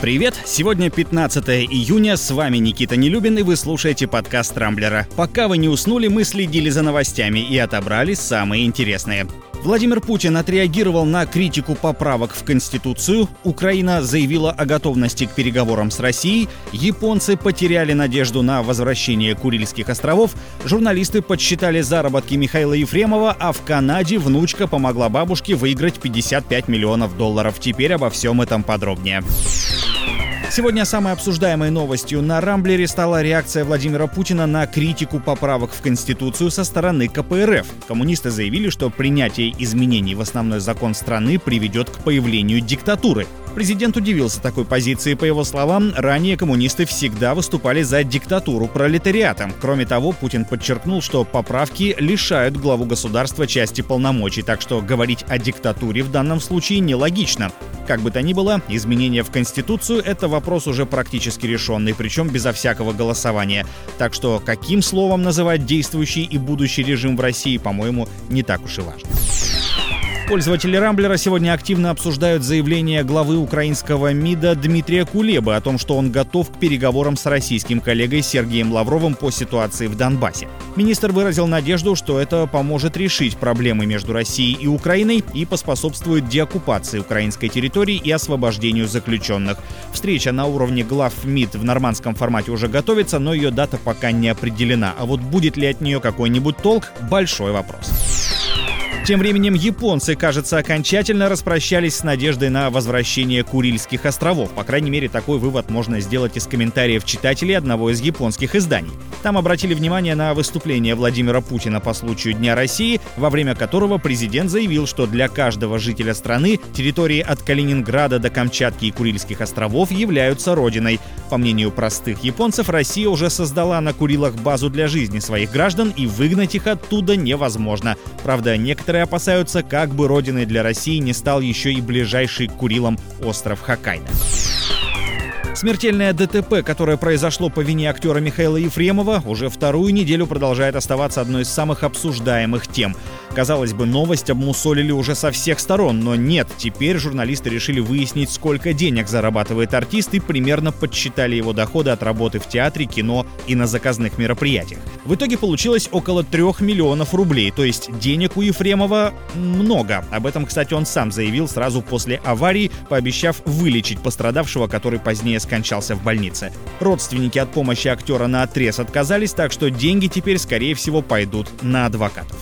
Привет! Сегодня 15 июня, с вами Никита Нелюбин и вы слушаете подкаст Трамблера. Пока вы не уснули, мы следили за новостями и отобрали самые интересные. Владимир Путин отреагировал на критику поправок в Конституцию, Украина заявила о готовности к переговорам с Россией, японцы потеряли надежду на возвращение Курильских островов, журналисты подсчитали заработки Михаила Ефремова, а в Канаде внучка помогла бабушке выиграть 55 миллионов долларов. Теперь обо всем этом подробнее. Сегодня самой обсуждаемой новостью на Рамблере стала реакция Владимира Путина на критику поправок в Конституцию со стороны КПРФ. Коммунисты заявили, что принятие изменений в основной закон страны приведет к появлению диктатуры. Президент удивился такой позиции. По его словам, ранее коммунисты всегда выступали за диктатуру пролетариата. Кроме того, Путин подчеркнул, что поправки лишают главу государства части полномочий, так что говорить о диктатуре в данном случае нелогично. Как бы то ни было, изменения в Конституцию — это вопрос уже практически решенный, причем безо всякого голосования. Так что каким словом называть действующий и будущий режим в России, по-моему, не так уж и важно. Пользователи Рамблера сегодня активно обсуждают заявление главы украинского МИДа Дмитрия Кулебы о том, что он готов к переговорам с российским коллегой Сергеем Лавровым по ситуации в Донбассе. Министр выразил надежду, что это поможет решить проблемы между Россией и Украиной и поспособствует деоккупации украинской территории и освобождению заключенных. Встреча на уровне глав МИД в нормандском формате уже готовится, но ее дата пока не определена. А вот будет ли от нее какой-нибудь толк – большой вопрос. Тем временем японцы, кажется, окончательно распрощались с надеждой на возвращение Курильских островов. По крайней мере, такой вывод можно сделать из комментариев читателей одного из японских изданий. Там обратили внимание на выступление Владимира Путина по случаю Дня России, во время которого президент заявил, что для каждого жителя страны территории от Калининграда до Камчатки и Курильских островов являются родиной. По мнению простых японцев, Россия уже создала на Курилах базу для жизни своих граждан, и выгнать их оттуда невозможно. Правда, некоторые Некоторые опасаются, как бы родиной для России не стал еще и ближайший к Курилам остров Хоккайдо. Смертельное ДТП, которое произошло по вине актера Михаила Ефремова, уже вторую неделю продолжает оставаться одной из самых обсуждаемых тем. Казалось бы, новость обмусолили уже со всех сторон, но нет, теперь журналисты решили выяснить, сколько денег зарабатывает артист и примерно подсчитали его доходы от работы в театре, кино и на заказных мероприятиях. В итоге получилось около трех миллионов рублей, то есть денег у Ефремова много. Об этом, кстати, он сам заявил сразу после аварии, пообещав вылечить пострадавшего, который позднее скончался в больнице. Родственники от помощи актера на отрез отказались, так что деньги теперь, скорее всего, пойдут на адвокатов.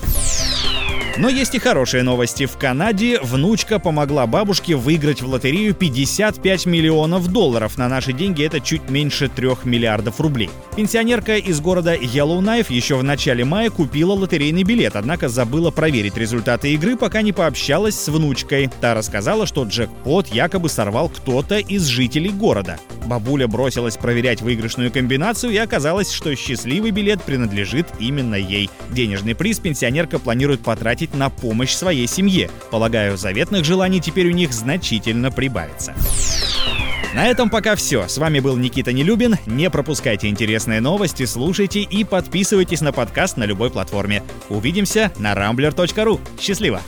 Но есть и хорошие новости. В Канаде внучка помогла бабушке выиграть в лотерею 55 миллионов долларов. На наши деньги это чуть меньше 3 миллиардов рублей. Пенсионерка из города Йеллоунайф еще в начале мая купила лотерейный билет, однако забыла проверить результаты игры, пока не пообщалась с внучкой. Та рассказала, что джекпот якобы сорвал кто-то из жителей города. Бабуля бросилась проверять выигрышную комбинацию и оказалось, что счастливый билет принадлежит именно ей. Денежный приз пенсионерка планирует потратить на помощь своей семье. Полагаю, заветных желаний теперь у них значительно прибавится. На этом пока все. С вами был Никита Нелюбин. Не пропускайте интересные новости, слушайте и подписывайтесь на подкаст на любой платформе. Увидимся на rambler.ru. Счастливо!